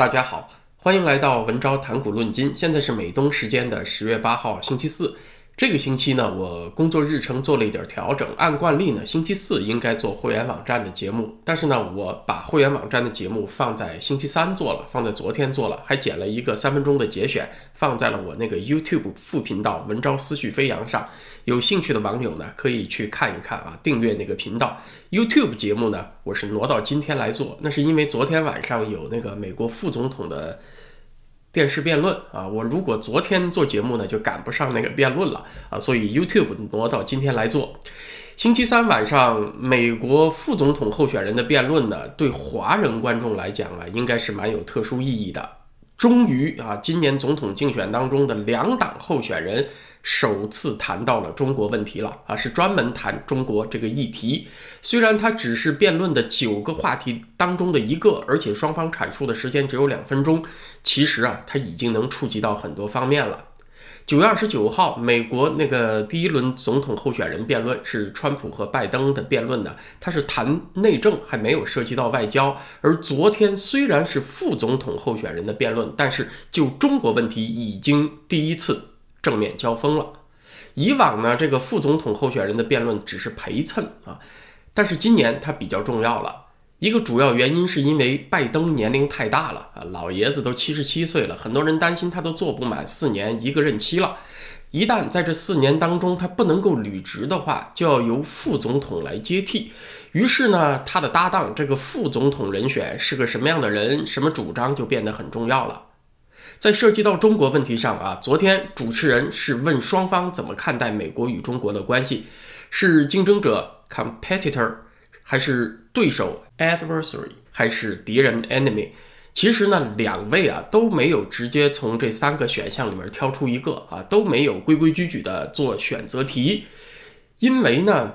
大家好，欢迎来到文昭谈股论金。现在是美东时间的十月八号，星期四。这个星期呢，我工作日程做了一点调整。按惯例呢，星期四应该做会员网站的节目，但是呢，我把会员网站的节目放在星期三做了，放在昨天做了，还剪了一个三分钟的节选，放在了我那个 YouTube 副频道“文昭思绪飞扬”上。有兴趣的网友呢，可以去看一看啊，订阅那个频道。YouTube 节目呢，我是挪到今天来做，那是因为昨天晚上有那个美国副总统的。电视辩论啊，我如果昨天做节目呢，就赶不上那个辩论了啊，所以 YouTube 挪到今天来做。星期三晚上，美国副总统候选人的辩论呢，对华人观众来讲啊，应该是蛮有特殊意义的。终于啊，今年总统竞选当中的两党候选人。首次谈到了中国问题了啊，是专门谈中国这个议题。虽然它只是辩论的九个话题当中的一个，而且双方阐述的时间只有两分钟，其实啊，它已经能触及到很多方面了。九月二十九号，美国那个第一轮总统候选人辩论是川普和拜登的辩论呢，他是谈内政，还没有涉及到外交。而昨天虽然是副总统候选人的辩论，但是就中国问题已经第一次。正面交锋了。以往呢，这个副总统候选人的辩论只是陪衬啊，但是今年它比较重要了。一个主要原因是因为拜登年龄太大了啊，老爷子都七十七岁了，很多人担心他都做不满四年一个任期了。一旦在这四年当中他不能够履职的话，就要由副总统来接替。于是呢，他的搭档这个副总统人选是个什么样的人，什么主张就变得很重要了。在涉及到中国问题上啊，昨天主持人是问双方怎么看待美国与中国的关系，是竞争者 competitor，还是对手 adversary，还是敌人 enemy？其实呢，两位啊都没有直接从这三个选项里面挑出一个啊，都没有规规矩矩的做选择题，因为呢，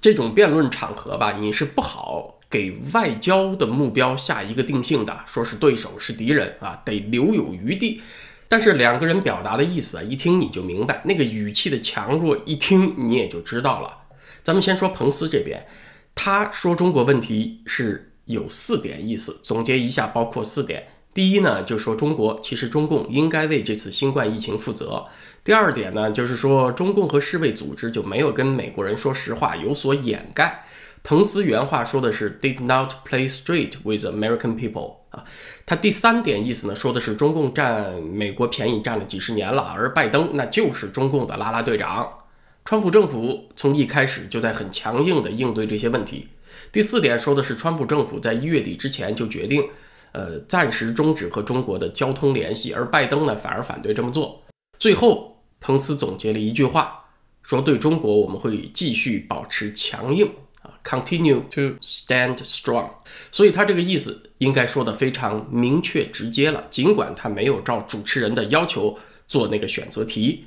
这种辩论场合吧，你是不好。给外交的目标下一个定性的，说是对手是敌人啊，得留有余地。但是两个人表达的意思啊，一听你就明白，那个语气的强弱，一听你也就知道了。咱们先说彭斯这边，他说中国问题是有四点意思，总结一下，包括四点。第一呢，就说中国其实中共应该为这次新冠疫情负责。第二点呢，就是说中共和世卫组织就没有跟美国人说实话，有所掩盖。彭斯原话说的是 “did not play straight with American people” 啊，他第三点意思呢，说的是中共占美国便宜占了几十年了，而拜登那就是中共的拉拉队长。川普政府从一开始就在很强硬的应对这些问题。第四点说的是川普政府在一月底之前就决定，呃，暂时终止和中国的交通联系，而拜登呢反而反对这么做。最后，彭斯总结了一句话，说对中国我们会继续保持强硬。啊 Continue to stand strong，所以他这个意思应该说的非常明确直接了。尽管他没有照主持人的要求做那个选择题，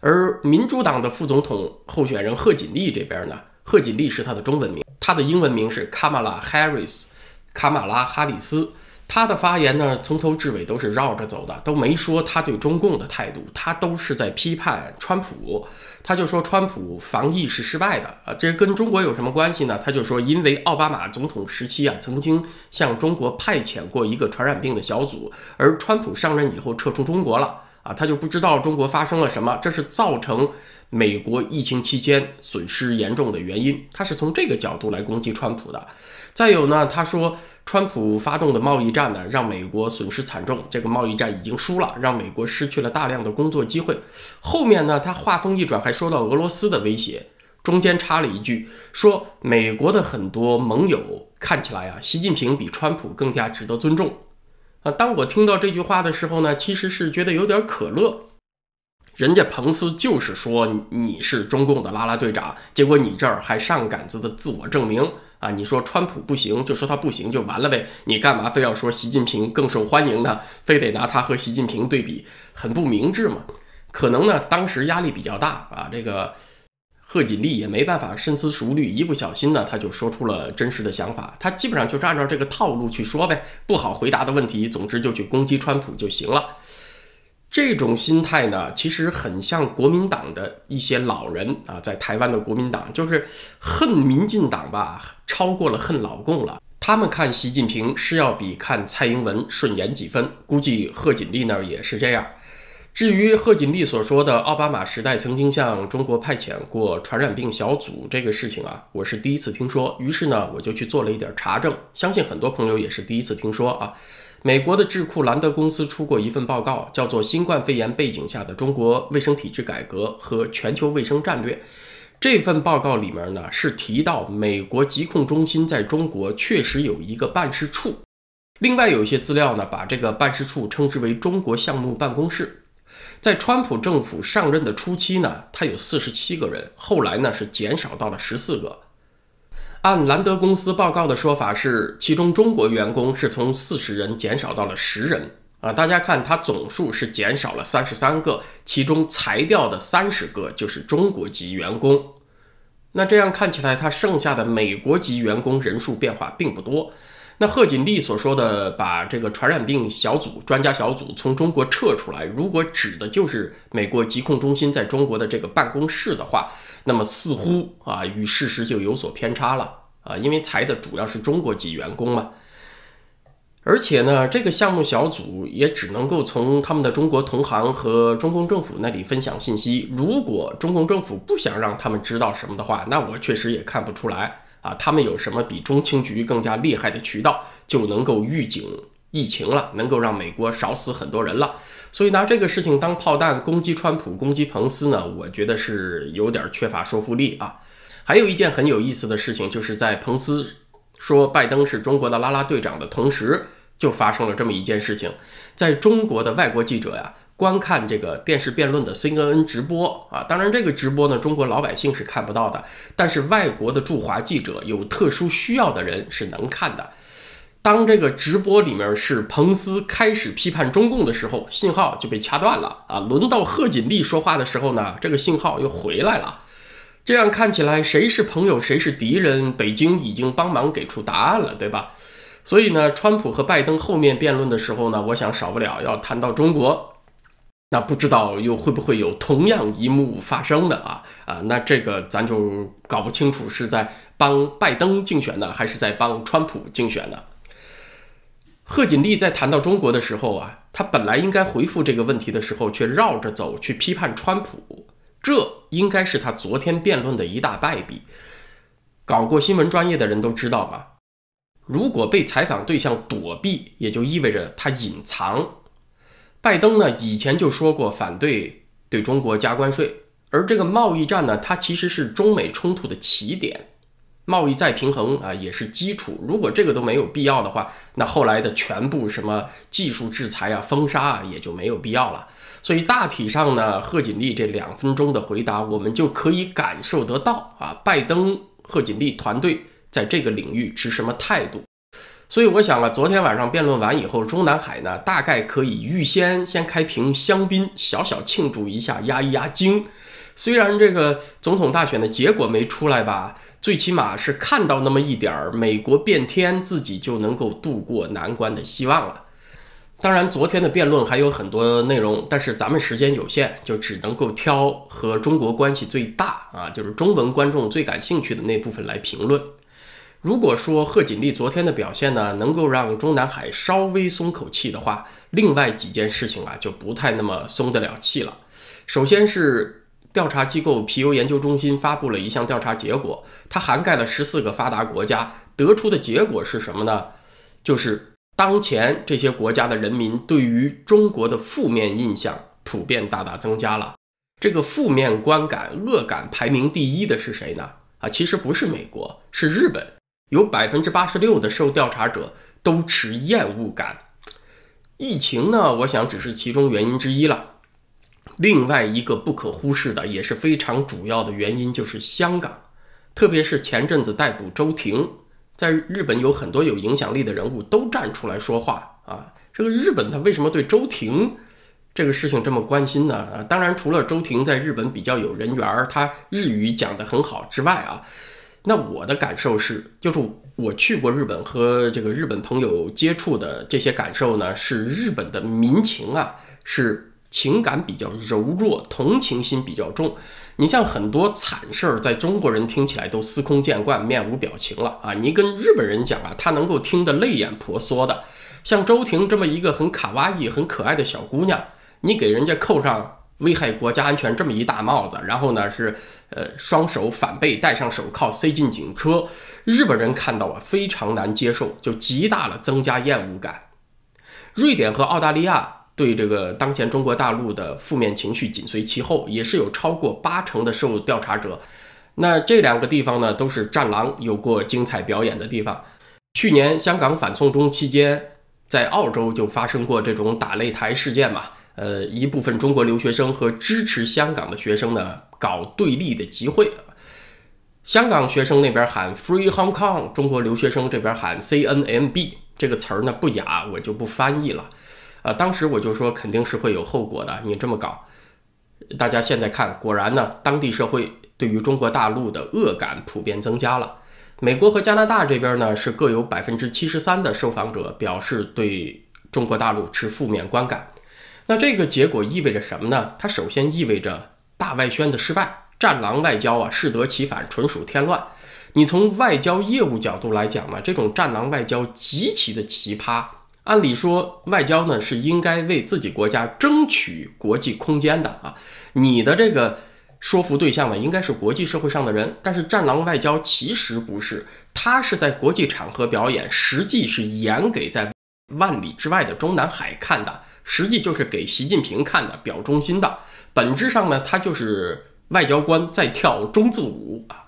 而民主党的副总统候选人贺锦丽这边呢，贺锦丽是他的中文名，他的英文名是 Kamala Harris，卡马拉哈里斯。他的发言呢，从头至尾都是绕着走的，都没说他对中共的态度，他都是在批判川普。他就说川普防疫是失败的啊，这跟中国有什么关系呢？他就说，因为奥巴马总统时期啊，曾经向中国派遣过一个传染病的小组，而川普上任以后撤出中国了啊，他就不知道中国发生了什么，这是造成美国疫情期间损失严重的原因。他是从这个角度来攻击川普的。再有呢，他说川普发动的贸易战呢，让美国损失惨重。这个贸易战已经输了，让美国失去了大量的工作机会。后面呢，他话锋一转，还说到俄罗斯的威胁，中间插了一句，说美国的很多盟友看起来啊，习近平比川普更加值得尊重。啊，当我听到这句话的时候呢，其实是觉得有点可乐。人家彭斯就是说你是中共的拉拉队长，结果你这儿还上杆子的自我证明。啊，你说川普不行，就说他不行就完了呗？你干嘛非要说习近平更受欢迎呢？非得拿他和习近平对比，很不明智嘛？可能呢，当时压力比较大啊，这个贺锦丽也没办法深思熟虑，一不小心呢，他就说出了真实的想法。他基本上就是按照这个套路去说呗，不好回答的问题，总之就去攻击川普就行了。这种心态呢，其实很像国民党的一些老人啊，在台湾的国民党就是恨民进党吧，超过了恨老共了。他们看习近平是要比看蔡英文顺眼几分，估计贺锦丽那儿也是这样。至于贺锦丽所说的奥巴马时代曾经向中国派遣过传染病小组这个事情啊，我是第一次听说。于是呢，我就去做了一点查证，相信很多朋友也是第一次听说啊。美国的智库兰德公司出过一份报告，叫做《新冠肺炎背景下的中国卫生体制改革和全球卫生战略》。这份报告里面呢，是提到美国疾控中心在中国确实有一个办事处，另外有一些资料呢，把这个办事处称之为中国项目办公室。在川普政府上任的初期呢，他有四十七个人，后来呢是减少到了十四个。按兰德公司报告的说法是，其中中国员工是从四十人减少到了十人啊。大家看，它总数是减少了三十三个，其中裁掉的三十个就是中国籍员工。那这样看起来，它剩下的美国籍员工人数变化并不多。那贺锦丽所说的把这个传染病小组专家小组从中国撤出来，如果指的就是美国疾控中心在中国的这个办公室的话，那么似乎啊与事实就有所偏差了啊，因为裁的主要是中国籍员工嘛，而且呢，这个项目小组也只能够从他们的中国同行和中共政府那里分享信息。如果中共政府不想让他们知道什么的话，那我确实也看不出来。啊，他们有什么比中情局更加厉害的渠道，就能够预警疫情了，能够让美国少死很多人了。所以拿这个事情当炮弹攻击川普、攻击彭斯呢，我觉得是有点缺乏说服力啊。还有一件很有意思的事情，就是在彭斯说拜登是中国的拉拉队长的同时，就发生了这么一件事情，在中国的外国记者呀。观看这个电视辩论的 CNN 直播啊，当然这个直播呢，中国老百姓是看不到的，但是外国的驻华记者有特殊需要的人是能看的。当这个直播里面是彭斯开始批判中共的时候，信号就被掐断了啊。轮到贺锦丽说话的时候呢，这个信号又回来了。这样看起来，谁是朋友，谁是敌人，北京已经帮忙给出答案了，对吧？所以呢，川普和拜登后面辩论的时候呢，我想少不了要谈到中国。那不知道又会不会有同样一幕发生的啊啊？那这个咱就搞不清楚是在帮拜登竞选呢，还是在帮川普竞选呢？贺锦丽在谈到中国的时候啊，他本来应该回复这个问题的时候，却绕着走去批判川普，这应该是他昨天辩论的一大败笔。搞过新闻专业的人都知道吧，如果被采访对象躲避，也就意味着他隐藏。拜登呢，以前就说过反对对中国加关税，而这个贸易战呢，它其实是中美冲突的起点，贸易再平衡啊也是基础。如果这个都没有必要的话，那后来的全部什么技术制裁啊、封杀啊也就没有必要了。所以大体上呢，贺锦丽这两分钟的回答，我们就可以感受得到啊，拜登、贺锦丽团队在这个领域持什么态度。所以我想啊，昨天晚上辩论完以后，中南海呢大概可以预先先开瓶香槟，小小庆祝一下，压一压惊。虽然这个总统大选的结果没出来吧，最起码是看到那么一点儿美国变天，自己就能够渡过难关的希望了。当然，昨天的辩论还有很多内容，但是咱们时间有限，就只能够挑和中国关系最大啊，就是中文观众最感兴趣的那部分来评论。如果说贺锦丽昨天的表现呢，能够让中南海稍微松口气的话，另外几件事情啊就不太那么松得了气了。首先是调查机构皮尤研究中心发布了一项调查结果，它涵盖了十四个发达国家，得出的结果是什么呢？就是当前这些国家的人民对于中国的负面印象普遍大大增加了。这个负面观感、恶感排名第一的是谁呢？啊，其实不是美国，是日本。有百分之八十六的受调查者都持厌恶感。疫情呢，我想只是其中原因之一了。另外一个不可忽视的，也是非常主要的原因，就是香港，特别是前阵子逮捕周庭，在日本有很多有影响力的人物都站出来说话啊。这个日本他为什么对周庭这个事情这么关心呢？当然除了周庭在日本比较有人缘，他日语讲得很好之外啊。那我的感受是，就是我去过日本和这个日本朋友接触的这些感受呢，是日本的民情啊，是情感比较柔弱，同情心比较重。你像很多惨事儿，在中国人听起来都司空见惯、面无表情了啊！你跟日本人讲啊，他能够听得泪眼婆娑的。像周婷这么一个很卡哇伊、很可爱的小姑娘，你给人家扣上危害国家安全这么一大帽子，然后呢是呃双手反背、戴上手铐、塞进警车，日本人看到啊非常难接受，就极大的增加厌恶感。瑞典和澳大利亚。对这个当前中国大陆的负面情绪紧随其后，也是有超过八成的受调查者。那这两个地方呢，都是战狼有过精彩表演的地方。去年香港反送中期间，在澳洲就发生过这种打擂台事件嘛。呃，一部分中国留学生和支持香港的学生呢，搞对立的集会。香港学生那边喊 Free Hong Kong，中国留学生这边喊 CNMB。这个词儿呢不雅，我就不翻译了。啊，当时我就说肯定是会有后果的。你这么搞，大家现在看，果然呢，当地社会对于中国大陆的恶感普遍增加了。美国和加拿大这边呢，是各有百分之七十三的受访者表示对中国大陆持负面观感。那这个结果意味着什么呢？它首先意味着大外宣的失败，战狼外交啊，适得其反，纯属添乱。你从外交业务角度来讲呢，这种战狼外交极其的奇葩。按理说，外交呢是应该为自己国家争取国际空间的啊。你的这个说服对象呢，应该是国际社会上的人。但是战狼外交其实不是，他是在国际场合表演，实际是演给在万里之外的中南海看的，实际就是给习近平看的，表忠心的。本质上呢，他就是外交官在跳中字舞啊。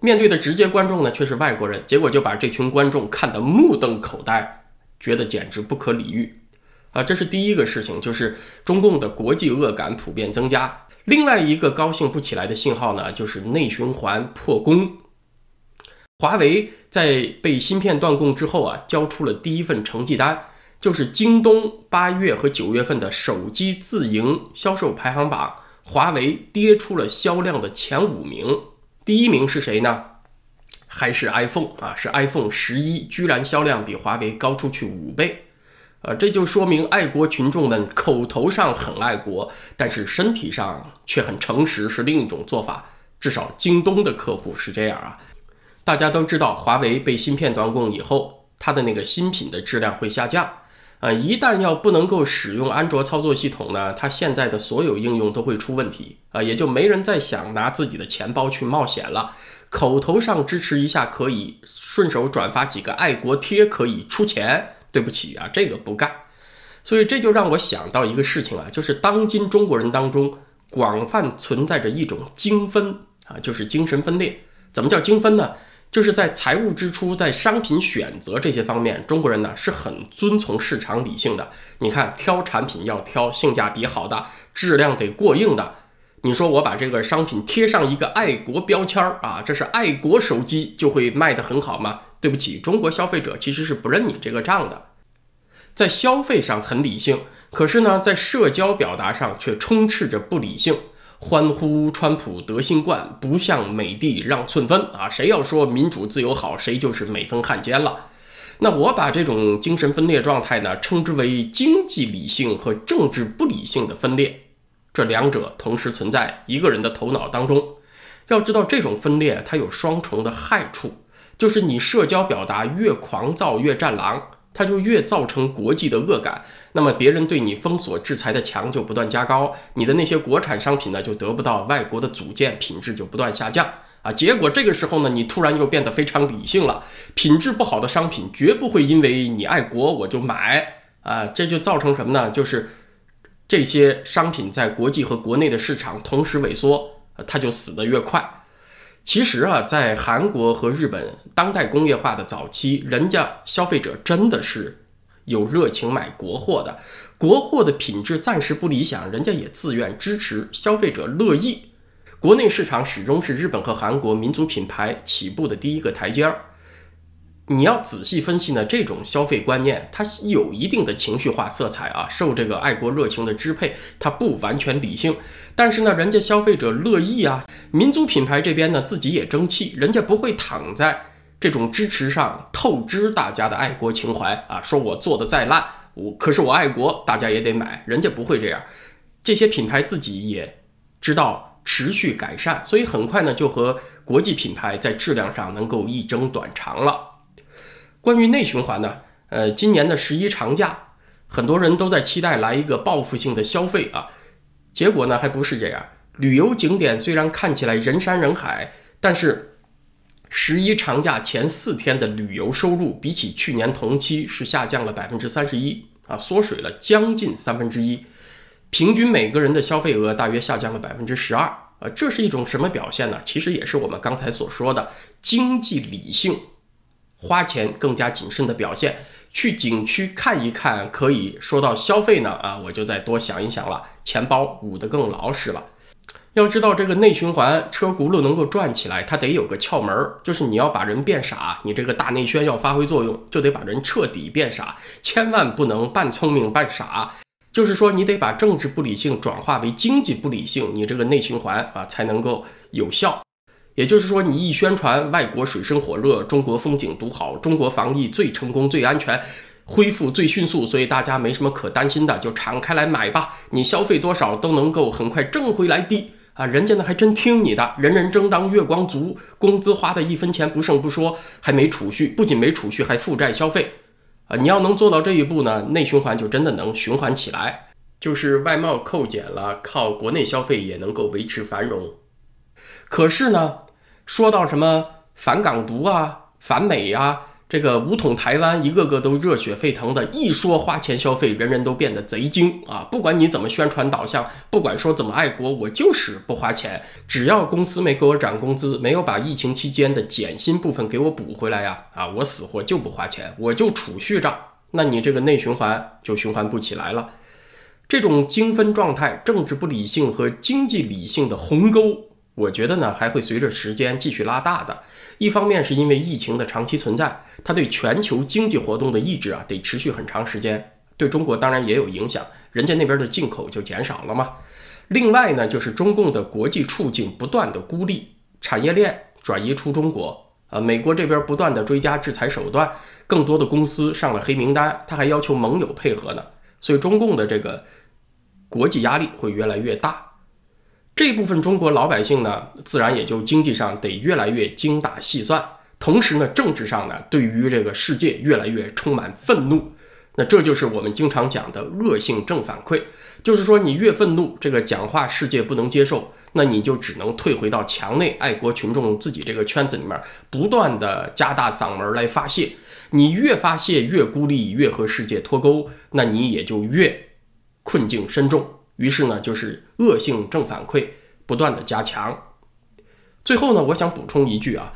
面对的直接观众呢，却是外国人，结果就把这群观众看得目瞪口呆。觉得简直不可理喻，啊，这是第一个事情，就是中共的国际恶感普遍增加。另外一个高兴不起来的信号呢，就是内循环破功。华为在被芯片断供之后啊，交出了第一份成绩单，就是京东八月和九月份的手机自营销售排行榜，华为跌出了销量的前五名，第一名是谁呢？还是 iPhone 啊，是 iPhone 十一，居然销量比华为高出去五倍，呃，这就说明爱国群众们口头上很爱国，但是身体上却很诚实，是另一种做法。至少京东的客户是这样啊。大家都知道，华为被芯片断供以后，它的那个新品的质量会下降，啊，一旦要不能够使用安卓操作系统呢，它现在的所有应用都会出问题，啊，也就没人再想拿自己的钱包去冒险了。口头上支持一下可以，顺手转发几个爱国贴可以出钱，对不起啊，这个不干。所以这就让我想到一个事情啊，就是当今中国人当中广泛存在着一种精分啊，就是精神分裂。怎么叫精分呢？就是在财务支出、在商品选择这些方面，中国人呢是很遵从市场理性的。你看，挑产品要挑性价比好的，质量得过硬的。你说我把这个商品贴上一个爱国标签儿啊，这是爱国手机就会卖得很好吗？对不起，中国消费者其实是不认你这个账的。在消费上很理性，可是呢，在社交表达上却充斥着不理性，欢呼川普得新冠，不向美帝让寸分啊！谁要说民主自由好，谁就是美分汉奸了。那我把这种精神分裂状态呢，称之为经济理性和政治不理性的分裂。这两者同时存在一个人的头脑当中。要知道，这种分裂它有双重的害处，就是你社交表达越狂躁、越战狼，它就越造成国际的恶感。那么别人对你封锁制裁的墙就不断加高，你的那些国产商品呢就得不到外国的组件，品质就不断下降啊。结果这个时候呢，你突然又变得非常理性了，品质不好的商品绝不会因为你爱国我就买啊。这就造成什么呢？就是。这些商品在国际和国内的市场同时萎缩，它就死得越快。其实啊，在韩国和日本当代工业化的早期，人家消费者真的是有热情买国货的，国货的品质暂时不理想，人家也自愿支持，消费者乐意。国内市场始终是日本和韩国民族品牌起步的第一个台阶儿。你要仔细分析呢，这种消费观念它有一定的情绪化色彩啊，受这个爱国热情的支配，它不完全理性。但是呢，人家消费者乐意啊，民族品牌这边呢自己也争气，人家不会躺在这种支持上透支大家的爱国情怀啊，说我做的再烂，我可是我爱国，大家也得买，人家不会这样。这些品牌自己也知道。持续改善，所以很快呢就和国际品牌在质量上能够一争短长了。关于内循环呢，呃，今年的十一长假，很多人都在期待来一个报复性的消费啊，结果呢还不是这样。旅游景点虽然看起来人山人海，但是十一长假前四天的旅游收入比起去年同期是下降了百分之三十一啊，缩水了将近三分之一。平均每个人的消费额大约下降了百分之十二，呃，这是一种什么表现呢？其实也是我们刚才所说的经济理性，花钱更加谨慎的表现。去景区看一看，可以说到消费呢，啊，我就再多想一想了，钱包捂得更牢实了。要知道这个内循环车轱辘能够转起来，它得有个窍门儿，就是你要把人变傻，你这个大内宣要发挥作用，就得把人彻底变傻，千万不能半聪明半傻。就是说，你得把政治不理性转化为经济不理性，你这个内循环啊才能够有效。也就是说，你一宣传外国水深火热，中国风景独好，中国防疫最成功、最安全，恢复最迅速，所以大家没什么可担心的，就敞开来买吧。你消费多少都能够很快挣回来的啊！人家呢还真听你的，人人争当月光族，工资花的一分钱不剩不说，还没储蓄，不仅没储蓄，还负债消费。啊，你要能做到这一步呢，内循环就真的能循环起来，就是外贸扣减了，靠国内消费也能够维持繁荣。可是呢，说到什么反港独啊、反美呀。这个武统台湾，一个个都热血沸腾的，一说花钱消费，人人都变得贼精啊！不管你怎么宣传导向，不管说怎么爱国，我就是不花钱。只要公司没给我涨工资，没有把疫情期间的减薪部分给我补回来呀，啊，我死活就不花钱，我就储蓄着。那你这个内循环就循环不起来了。这种精分状态、政治不理性和经济理性的鸿沟。我觉得呢，还会随着时间继续拉大的。一方面是因为疫情的长期存在，它对全球经济活动的抑制啊，得持续很长时间。对中国当然也有影响，人家那边的进口就减少了嘛。另外呢，就是中共的国际处境不断的孤立，产业链转移出中国啊。美国这边不断的追加制裁手段，更多的公司上了黑名单，他还要求盟友配合呢。所以中共的这个国际压力会越来越大。这部分中国老百姓呢，自然也就经济上得越来越精打细算，同时呢，政治上呢，对于这个世界越来越充满愤怒。那这就是我们经常讲的恶性正反馈，就是说你越愤怒，这个讲话世界不能接受，那你就只能退回到墙内，爱国群众自己这个圈子里面，不断的加大嗓门来发泄。你越发泄越孤立，越和世界脱钩，那你也就越困境深重。于是呢，就是恶性正反馈不断的加强。最后呢，我想补充一句啊，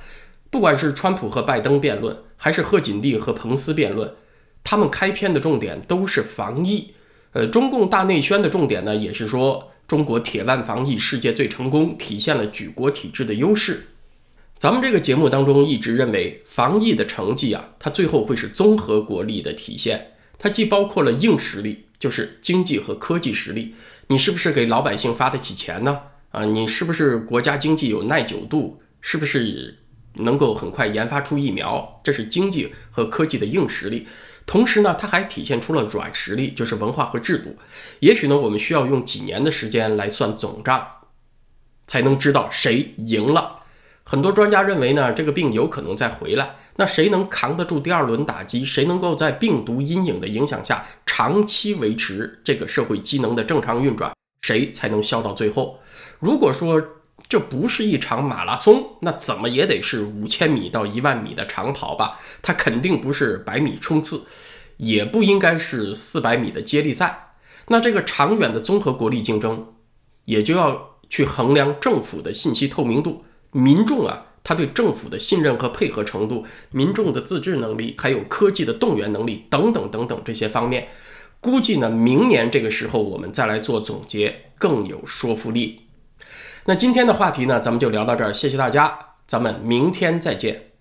不管是川普和拜登辩论，还是贺锦丽和彭斯辩论，他们开篇的重点都是防疫。呃，中共大内宣的重点呢，也是说中国铁腕防疫，世界最成功，体现了举国体制的优势。咱们这个节目当中一直认为，防疫的成绩啊，它最后会是综合国力的体现，它既包括了硬实力。就是经济和科技实力，你是不是给老百姓发得起钱呢？啊，你是不是国家经济有耐久度？是不是能够很快研发出疫苗？这是经济和科技的硬实力。同时呢，它还体现出了软实力，就是文化和制度。也许呢，我们需要用几年的时间来算总账，才能知道谁赢了。很多专家认为呢，这个病有可能再回来。那谁能扛得住第二轮打击？谁能够在病毒阴影的影响下长期维持这个社会机能的正常运转？谁才能笑到最后？如果说这不是一场马拉松，那怎么也得是五千米到一万米的长跑吧？它肯定不是百米冲刺，也不应该是四百米的接力赛。那这个长远的综合国力竞争，也就要去衡量政府的信息透明度，民众啊。他对政府的信任和配合程度、民众的自治能力，还有科技的动员能力等等等等这些方面，估计呢，明年这个时候我们再来做总结更有说服力。那今天的话题呢，咱们就聊到这儿，谢谢大家，咱们明天再见。